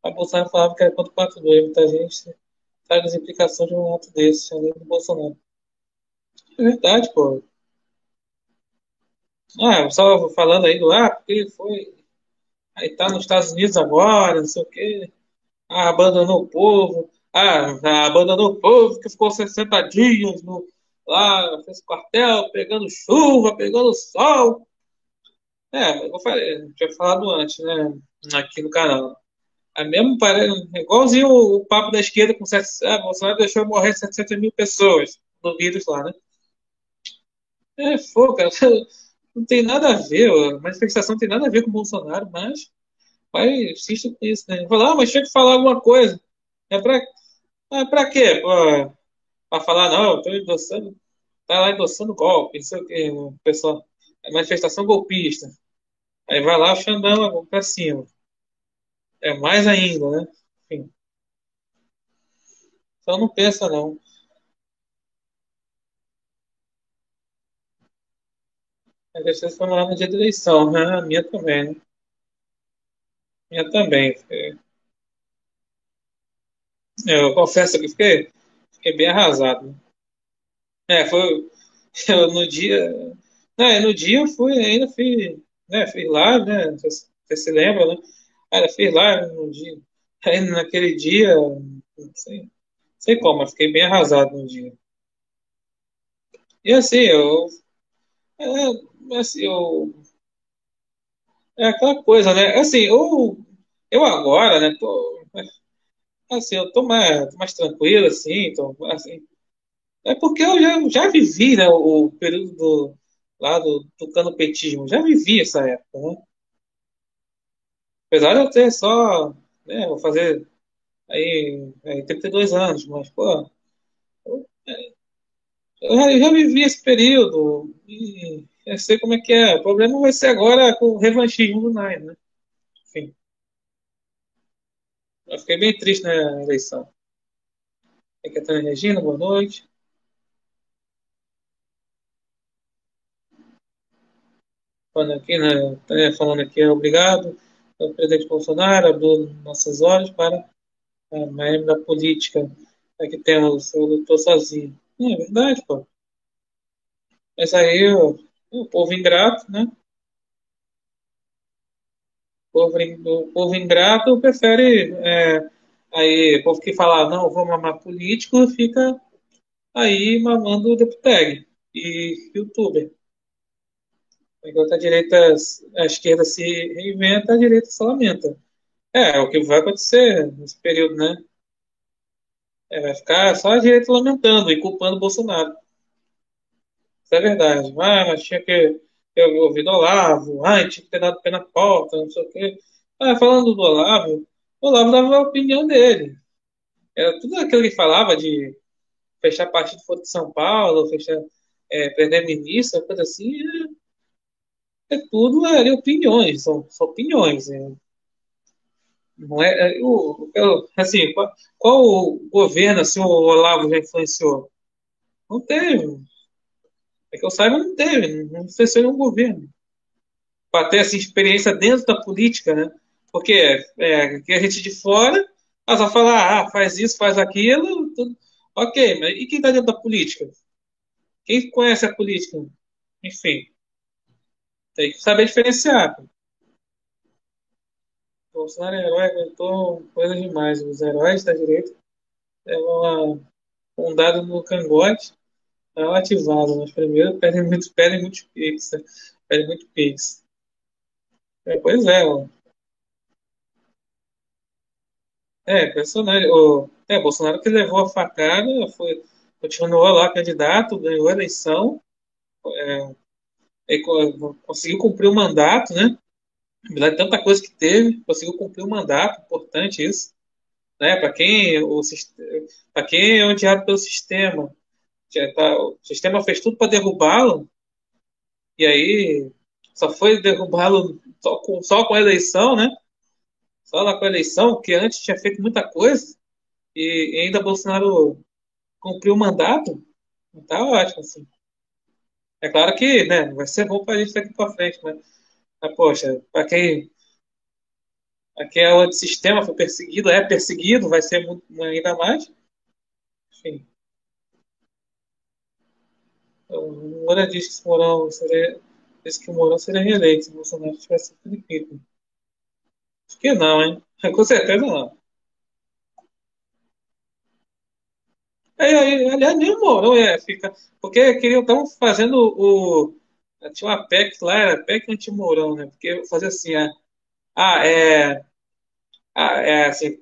A Bolsonaro falava que era contra o 4-2, muita gente sabe as implicações de um ato desse, além do Bolsonaro. É verdade, pô. Ah, só falando aí do ah, porque foi. Aí tá nos Estados Unidos agora, não sei o quê. Ah, abandonou o povo. Ah, abandonou o povo que ficou 60 dias no, lá, fez quartel, pegando chuva, pegando sol. É, eu falei, tinha falado antes, né? Aqui no canal. É mesmo, parece, igualzinho o, papo da esquerda com 700, ah, Bolsonaro deixou morrer 700 mil pessoas no vírus lá, né? É, fogo, cara. Não tem nada a ver, a manifestação não tem nada a ver com o Bolsonaro, mas vai, insiste com isso, né? Falar, ah, mas tinha que falar alguma coisa. É pra, é pra quê? Pra, pra falar, não, eu tô endossando, tá lá endossando golpe, o quê, o pessoal. É manifestação golpista. Aí vai lá o Xandão pra cima. É mais ainda, né? Enfim. Então não pensa, não. A vocês foram lá no dia da eleição, né? A minha também, né? Minha também. Eu confesso que fiquei, fiquei bem arrasado. Né? É, foi eu, no dia. Não, no dia eu fui, ainda fui, né, fui lá, né? Você se lembra, né? Cara, fiz lá no dia. Aí naquele dia, não sei, sei como, mas fiquei bem arrasado no dia. E assim, eu. É, assim, eu. É aquela coisa, né? Assim, eu, eu agora, né? Tô, assim, eu tô mais, tô mais tranquilo, assim, tô, assim. É porque eu já, já vivi, né? O período do, lá do, do canopetismo, já vivi essa época, né? Apesar de eu ter só, né, vou fazer aí, aí 32 anos, mas, pô, eu, eu já, já vivi esse período e eu sei como é que é. O problema vai ser agora com o revanchismo do Nine, né? Enfim. Eu fiquei bem triste na eleição. Aqui é a Regina, boa noite. Falando aqui, né? Falando aqui, obrigado o presidente Bolsonaro abriu nossas olhos para a merda da política é que temos, eu lutou sozinho. É verdade, pô. Mas aí o, o povo ingrato, né? O povo, o povo ingrato prefere. É, aí, o povo que fala, não, vou mamar político, fica aí mamando o deputeg e youtuber. Enquanto a direita, a esquerda se reinventa, a direita se lamenta. É, é o que vai acontecer nesse período, né? É, vai ficar só a direita lamentando e culpando o Bolsonaro. Isso é verdade. Ah, mas tinha que ter ouvido o Olavo, ah, tinha que ter dado pé na porta, não sei o quê. Ah, falando do Olavo, o Olavo dava a opinião dele. Era tudo aquilo que falava de fechar partido fora de São Paulo, fechar, é, prender ministro, coisa assim, é é tudo ali opiniões, são, são opiniões. Né? Não é, é o, assim, qual, qual governo assim, o Olavo já influenciou? Não teve. É que eu saiba, não teve, não influenciou nenhum governo. Para ter essa experiência dentro da política, né? Porque é, que a gente de fora, ela só fala, ah, faz isso, faz aquilo, tudo. ok, mas e quem está dentro da política? Quem conhece a política? Enfim, tem que saber diferenciar. Bolsonaro é herói, aguentou coisa demais. Os heróis da direita levam um dado no cangote, tá ativado, mas primeiro pedem muito, pedem muito pix, né? pedem muito pix. É, pois é, ó. É, personagem. O, é, Bolsonaro que levou a facada, foi, continuou lá candidato, ganhou a eleição, é, conseguiu cumprir o mandato, né? Apesar de tanta coisa que teve, conseguiu cumprir o mandato, importante isso. Né? Para quem, o, quem é odiado pelo sistema, tá, o sistema fez tudo para derrubá-lo, e aí só foi derrubá-lo só com, só com a eleição, né? Só lá com a eleição, que antes tinha feito muita coisa, e, e ainda Bolsonaro cumpriu o mandato, tá ótimo, assim. É claro que, né, vai ser bom para a gente daqui para frente, mas, mas poxa, para quem, pra quem é o sistema foi perseguido, é perseguido, vai ser muito, ainda mais. Enfim. Então, o Moura disse que Mourão seria, disse que Mourão seria reeleito se Bolsonaro tivesse sido Acho que não, hein? Com certeza não. Aí, aí, aliás, nem o Mourão é, fica. Porque queriam, estavam fazendo o. Tinha uma PEC lá, era PEC anti-Mourão, né? Porque fazer assim, é, ah, é. Ah, é assim.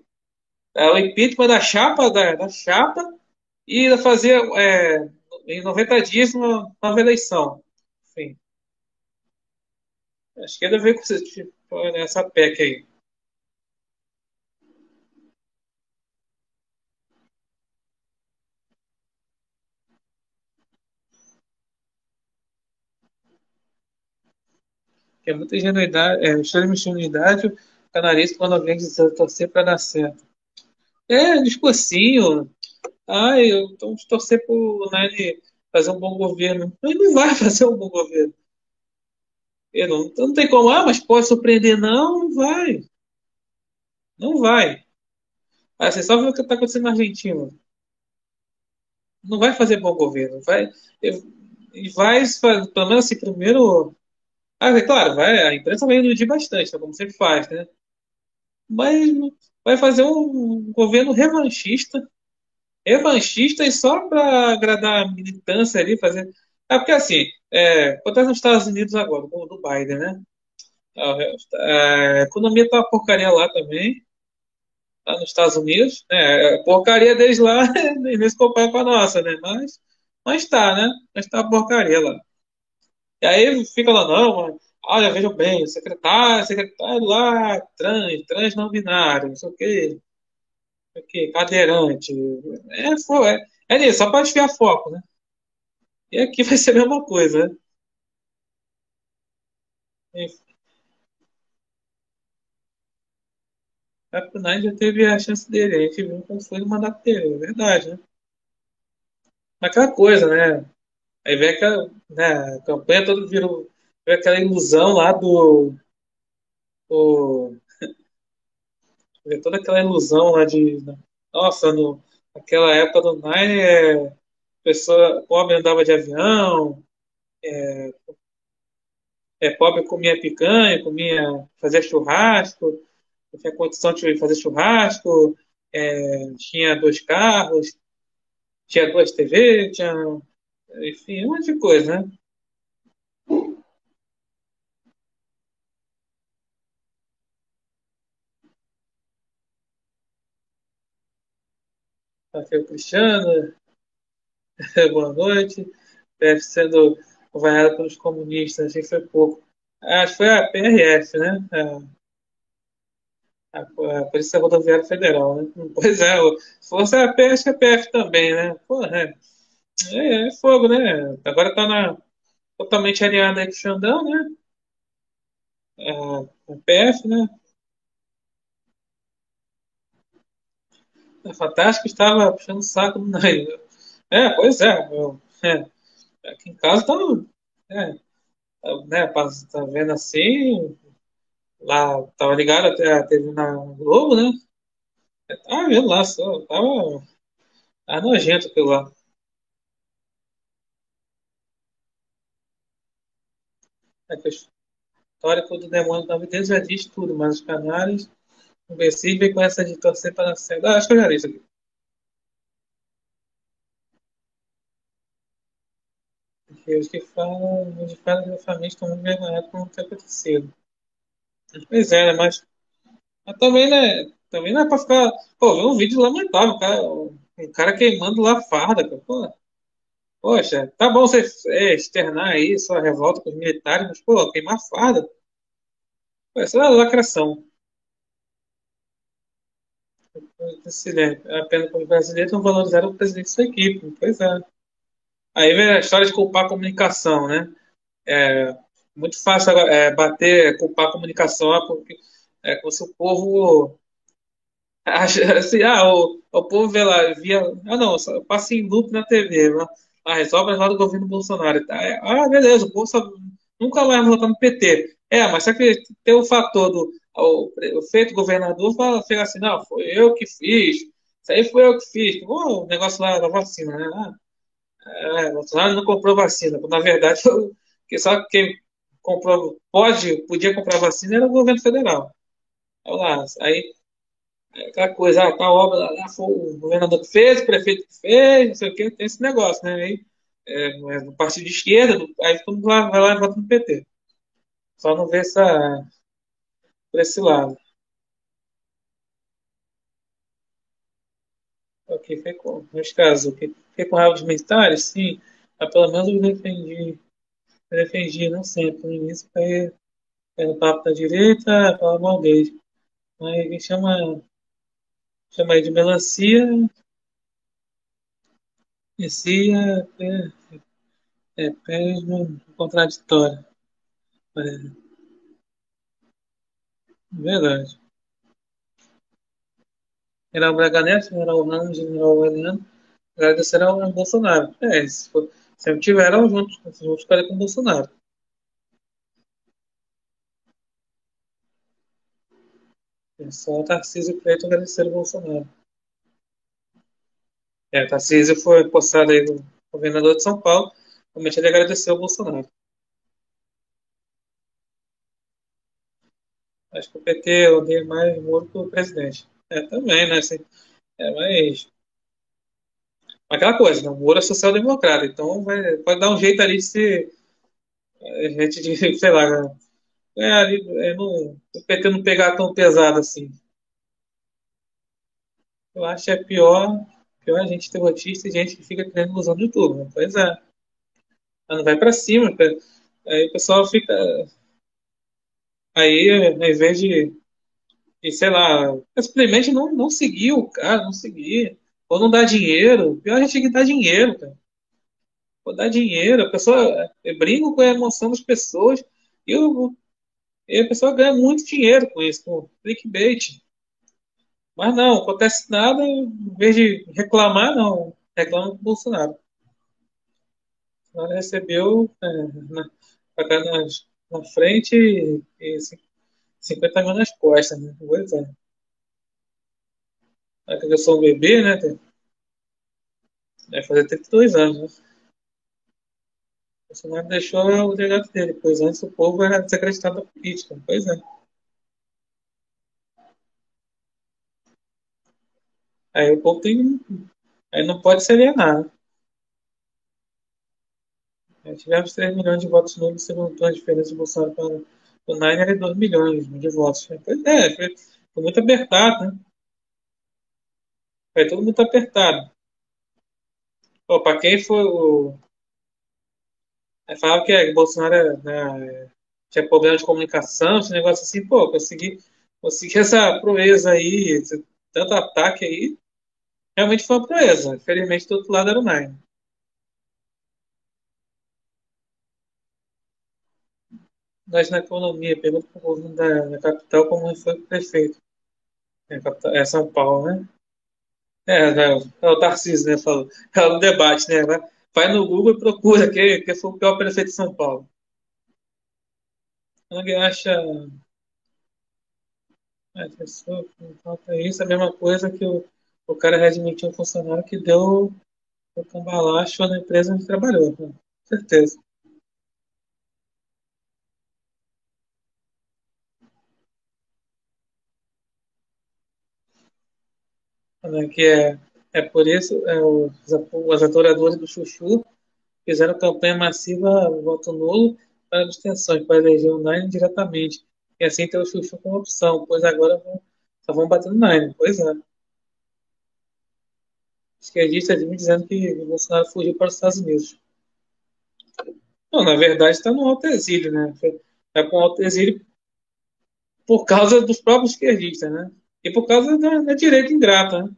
É, o impeachment da chapa, da, da chapa, e fazer é, em 90 dias uma nova eleição. Enfim. Que ele veio com essa PEC aí. É muita ingenuidade, é, extrema ingenuidade, o canarista quando alguém diz torcer para dar certo. É, discursinho. Ai, eu então torcer para o Nani fazer um bom governo. Ele não vai fazer um bom governo. Ele não, não tem como, ah, mas pode surpreender. Não, não vai. Não vai. Ah, você só viu o que está acontecendo na Argentina. Não vai fazer bom governo. Vai, e vai, pelo menos assim, primeiro ah, é claro, vai, a imprensa vai iludir bastante, né, como sempre faz, né? Mas vai fazer um governo revanchista, revanchista e só para agradar a militância ali, fazer. É porque assim, é, acontece nos Estados Unidos agora, do, do Biden, né? A, economia tá uma porcaria lá também, lá nos Estados Unidos, né? A porcaria deles lá nem se compara com a nossa, né? Mas, mas tá, né? Mas tá porcaria lá. E aí fica lá, não, olha, veja bem, secretário, secretário lá, trans, trans não binário, não sei o quê, o quê, cadeirante. É, é, é nisso, só para desviar foco, né? E aqui vai ser a mesma coisa, né? A Punai já teve a chance dele, a gente viu como foi no mandato dele, é verdade, né? Aquela coisa, né? Aí vem aquela, né, campanha toda virou, aquela ilusão lá do. do vem toda aquela ilusão lá de. Nossa, no, naquela época do Nine, é, pessoa pobre andava de avião, é, é, pobre comia picanha, comia, fazia churrasco, tinha condição de fazer churrasco, é, tinha dois carros, tinha duas TV, tinha enfim, um monte de coisa, né? É o Cristiano, boa noite. PF sendo vaiado pelos comunistas, achei que foi pouco. Acho que foi a PRF, né? A, a, a Polícia Rodoviária Federal, né? Pois é, se fosse a PF, acho a PF também, né? Porra, é. É, é fogo, né? Agora tá na, totalmente alinhada aí com o Xandão, né? a PF, né? A Fantástico estava puxando o saco do. É, pois é, meu, é. Aqui em casa tá, é, tá, né, tá vendo assim, lá, tava ligado até a TV na Globo, né? Tava vendo lá, só, tava, tava nojento aquilo lá. Que o histórico do demônio da vida já diz tudo, mas os canários Conversível com essa de torcer para a seda. Ah, acho que eu já li isso aqui. Porque os que falam, os que falam diretamente estão muito vergonhados por não ter acontecido. Pois é, né? Mas, mas também, né? Também não é pra ficar. Pô, ver um vídeo lamentável, cara. Um cara queimando lá farda, cara. Pô, poxa, tá bom você é, externar aí sua revolta com os militares, mas, pô, queimar farda. Pô, essa é lacração. A pena para os brasileiros não valorizaram o presidente de sua equipe. Pois é. Aí vem a história de culpar a comunicação, né? É muito fácil é, bater, culpar a comunicação, porque é como se o povo acha assim, ah, o, o povo vê lá, via, ah não, passa em loop na TV, lá, ah, resolve lá do governo Bolsonaro. Tá? Ah, beleza, o só, nunca mais votar no PT. É, mas só que tem o fator do o, o feito governador fala, fica assim, não, foi eu que fiz, isso aí foi eu que fiz. o negócio lá da vacina, né? Ah, é, Bolsonaro não comprou vacina. Na verdade, que só quem comprou, pode, podia comprar vacina era o governo federal. Lá, aí, aquela coisa, ah, tá obra lá, foi o governador que fez, o prefeito que fez, não sei o que, tem esse negócio, né? Aí, é, no partido de esquerda, aí todo mundo vai lá e vota no PT. Só não vê essa, por esse lado. Ok, fiquei com, nos casos, fiquei com raiva dos militares, sim, mas pelo menos eu defendi, eu defendi, não sempre, no início foi, foi no papo da direita, falava mal deles, mas me chama, chama aí de melancia, melancia, é, é, é, contraditório, é, verdade. General Braga Neto, General Ramos, General Heleno, agradecerão ao Bolsonaro. É, se, for, sempre tiveram juntos, juntos com o Bolsonaro. É só o Tarcísio Cleiton agradeceram o Bolsonaro. É, o Tarcísio foi postado aí no governador de São Paulo, realmente ele agradeceu o Bolsonaro. Acho que o PT odeia mais Moro que o presidente. É, também, né? Assim, é, mas. Aquela coisa, né? o Moro é social-democrata, então vai, pode dar um jeito ali de se. A gente, de, sei lá, é, ali, é, não, o PT não pegar tão pesado assim. Eu acho que é pior, pior a gente ter rotista e gente que fica criando ilusão YouTube. Né? Pois é. Não vai pra cima, aí o pessoal fica. Aí, ao invés de e sei lá, simplesmente não, não seguir o cara, não seguir. Ou não dar dinheiro. Pior a gente que dá dinheiro, cara. Ou dar dinheiro. A pessoa. Eu brinco com a emoção das pessoas. E, eu, e a pessoa ganha muito dinheiro com isso, com clickbait. Mas não, acontece nada, em vez de reclamar, não. Reclama com o Bolsonaro. O Bolsonaro recebeu é, na, na, na frente e, e assim, 50 mil nas costas, né? Pois é. Eu sou um bebê, né? Vai fazer 32 anos, né? Bolsonaro deixou o legado dele, pois antes o povo era desacreditado da política. Pois é. Aí o povo tem. Aí não pode se alienar. Aí tivemos 3 milhões de votos nulos segundo a diferença de Bolsonaro para o Nine era 2 milhões de votos. Pois é, foi, foi muito apertado, né? Foi todo muito apertado. Para quem foi o. Falava que o Bolsonaro né, tinha problema de comunicação, esse negócio assim, pô, consegui, consegui essa proeza aí, tanto ataque aí, realmente foi uma proeza. Infelizmente, do outro lado era o Nine. nós na economia, pergunta para o governo da, da capital como foi o prefeito. É, capital, é São Paulo, né? É, é, é o Tarcísio, né? Falou. É o debate, né? Vai, no Google e procura quem, quem foi o pior prefeito de São Paulo. Alguém acha. Ah, pessoa, falta isso, a mesma coisa que o, o cara readmitiu um funcionário que deu o cambalacho na empresa onde trabalhou, né? Certeza. Né? Que é, é por isso é, os, os do Chuchu fizeram campanha massiva voto nulo para abstenções, para eleger o Nine diretamente. E assim ter o Chuchu como opção, pois agora vão, só vão bater no Nine. Pois é. Esquerdistas me dizendo que o Bolsonaro fugiu para os Estados Unidos. Não, na verdade está no alto exílio, né? É com alto exílio por causa dos próprios esquerdistas, né? E por causa da, da direita ingrata, né?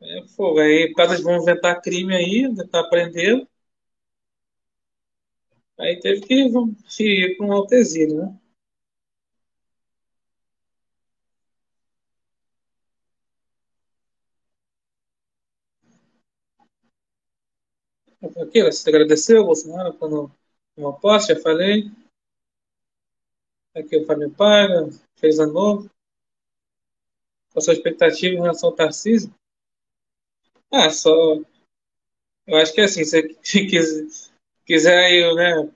É, fogo, aí por causa de vão inventar crime aí, tentar prender, aí teve que ir para um alto né? Aqui, você agradeceu, Bolsonaro, quando uma posse, já falei. Aqui o Fábio Paga, fez a novo. Qual a sua expectativa em relação ao Tarcísio? Ah, só. Eu acho que é assim, se você quiser, quiser aí, né?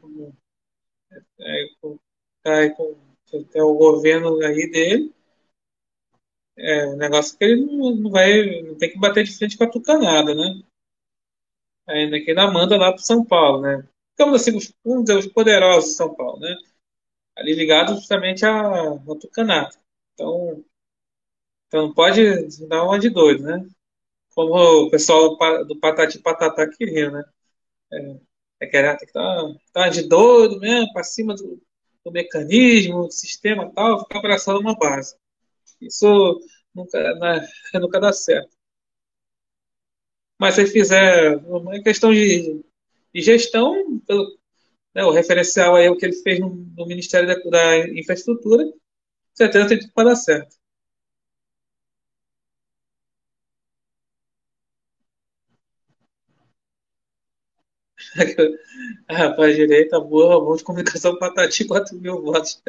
É, com, tá com, tem o governo aí dele. É, o negócio é que ele não, não vai. Não tem que bater de frente com a tucanada, né? Ainda que ainda manda lá para São Paulo, né? Ficamos assim, os, os poderosos de São Paulo, né? Ali ligados justamente a tucanada. Então, então pode dar uma de doido, né? Como o pessoal do Patati Patatá queria, né? É, é que era, que estar tá de doido mesmo, para cima do, do, mecanismo, do sistema tal, ficar abraçando uma base. Isso nunca, né, nunca dá certo. Mas se fizer uma questão de, de gestão, pelo, né, o referencial aí é o que ele fez no, no Ministério da, da Infraestrutura, certeza tem tudo para dar certo. Rapaz, direita, boa, bom de comunicação Patati, 4 mil votos.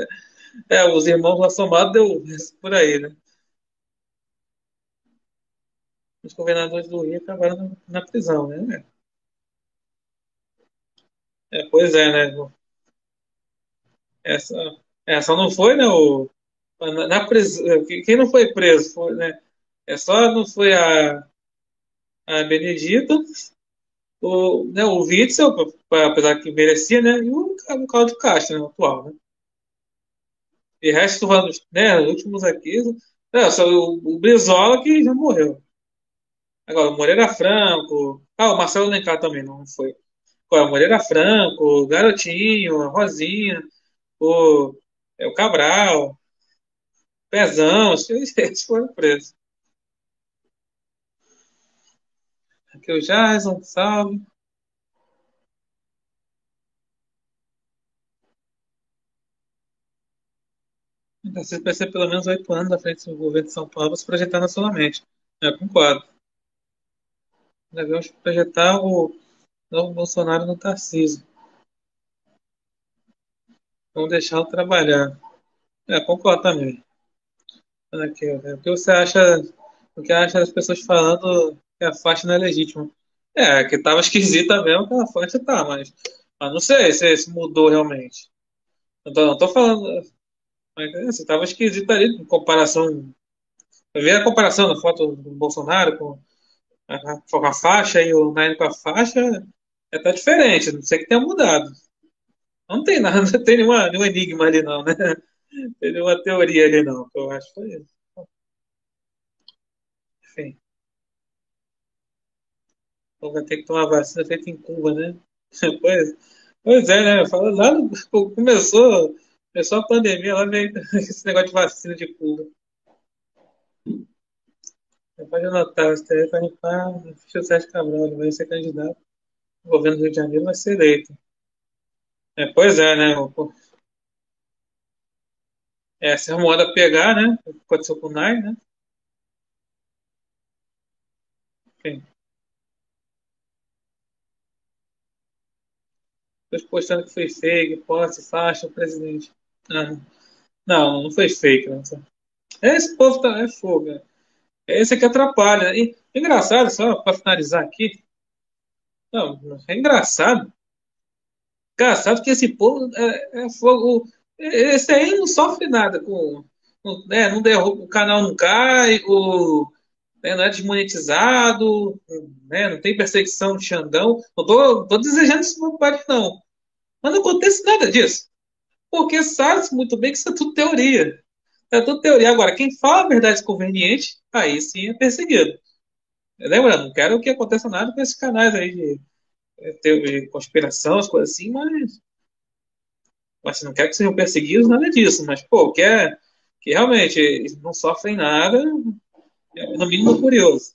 É, os irmãos lá somados deu por aí, né? Os governadores do Rio acabaram na prisão, né? É, pois é, né? Essa, essa não foi, né? O, na, na prisão, quem não foi preso foi, né? É só não foi a, a Benedita, o, né, o Witzel, apesar que merecia, né? E o, o Cláudio Castro, né, atual, né? E resto, né, os últimos aqui, né, só o, o Brizola que já morreu. Agora, o Moreira Franco, ah, o Marcelo Lencar também não foi. Agora, o Moreira Franco, o Garotinho, a Rosinha, o, é, o Cabral, Pezão, eles foram presos. Aqui o Jason, salve. Você vai ser pelo menos oito anos à frente do governo de São Paulo para se projetar nacionalmente. Eu concordo. Devemos projetar o novo Bolsonaro no Tarcísio. Vamos deixá-lo trabalhar. É, concordo também. Aqui, o que você acha, o que acha das pessoas falando que a faixa não é legítima? É, que tava esquisita mesmo que a faixa tá, mas, mas não sei se, se mudou realmente. Não tô, não tô falando. Mas assim, tava esquisito ali em comparação. Ver a comparação da foto do Bolsonaro com a, com a faixa e o Nine com a faixa é até diferente, não sei que tenha mudado. Não tem nada, não tem nenhuma, nenhum enigma ali não, né? Não tem nenhuma teoria ali não, eu acho que foi isso. Enfim. Vai ter que tomar vacina feita em Cuba, né? Pois, pois é, né? Fala, lá começou, começou a pandemia, lá veio esse negócio de vacina de Cuba. Pode anotar, o STF vai limpar, o Sérgio Cabral, ele vai ser candidato. O governo do Rio de Janeiro vai ser eleito. É, pois é, né? É, se a pegar, né? Aconteceu com o Nai, né? Depois postando que foi fake, posse, faixa, presidente. Ah, não, não foi fake, não. Esse povo tá, é fogo, né? Esse que atrapalha. E, engraçado, só para finalizar aqui, não, é engraçado. Engraçado que esse povo é, é fogo. Esse aí não sofre nada com. Né, não derruba, o canal não cai, o, né, não é desmonetizado, né, não tem perseguição de Xandão. Não tô, tô desejando isso no parte, não. Mas não acontece nada disso. Porque sabe muito bem que isso é tudo teoria. É tudo teoria. Agora, quem fala a verdade conveniente, aí sim é perseguido. Lembra? Não quero que aconteça nada com esses canais aí de, de conspiração, as coisas assim, mas, mas não quero que sejam perseguidos, nada disso. Mas, pô, quer que realmente não sofrem nada, é no mínimo curioso.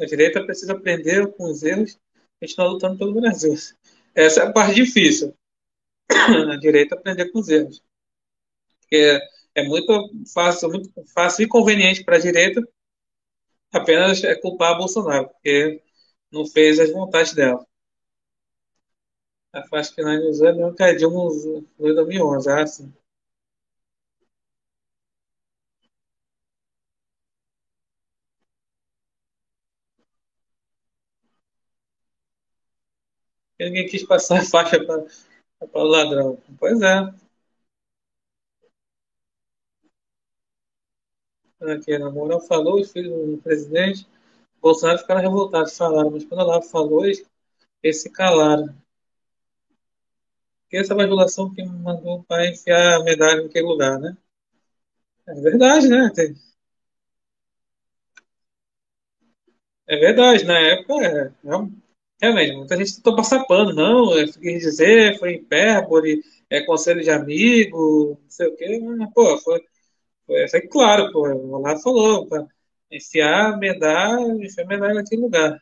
A direita precisa aprender com os erros a gente está lutando pelo Brasil. Essa é a parte difícil. A direita aprender com os erros. Porque é muito fácil, muito fácil e conveniente para a direita apenas é culpar Bolsonaro, porque não fez as vontades dela. A faixa que nós usamos é que a Dilma usou em 2011, ah, Ninguém quis passar a faixa para o ladrão. Pois é. Aqui, na moral, falou, os filhos do presidente, Bolsonaro ficaram revoltados, falaram, mas quando ela falou, eles, eles se calaram. Que essa bajulação que mandou para enfiar a medalha naquele lugar, né? É verdade, né? É verdade, na época, é, é, realmente, muita gente tentou passar pano, não, é, quis dizer, foi hipérbole, é conselho de amigo, não sei o quê, mas, pô, foi, foi, foi claro, pô, o Olavo falou, pra enfiar medalha, enfiar medalha naquele lugar.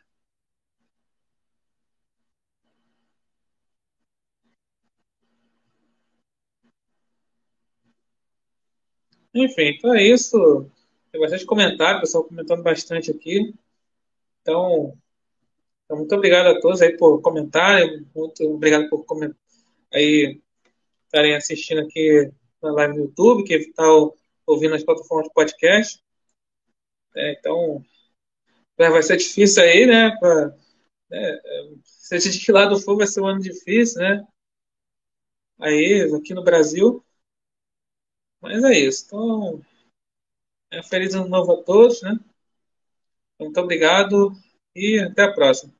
Enfim, então é isso, tem bastante comentário, o pessoal comentando bastante aqui, então, então, muito obrigado a todos aí por comentarem, muito obrigado por aí estarem assistindo aqui na live no YouTube, que está ouvindo nas plataformas de podcast. É, então, é, vai ser difícil aí, né? Pra, né se a gente lá do fogo vai ser um ano difícil, né? Aí, aqui no Brasil. Mas é isso. Então, é, feliz ano novo a todos, né? Muito obrigado e até a próxima.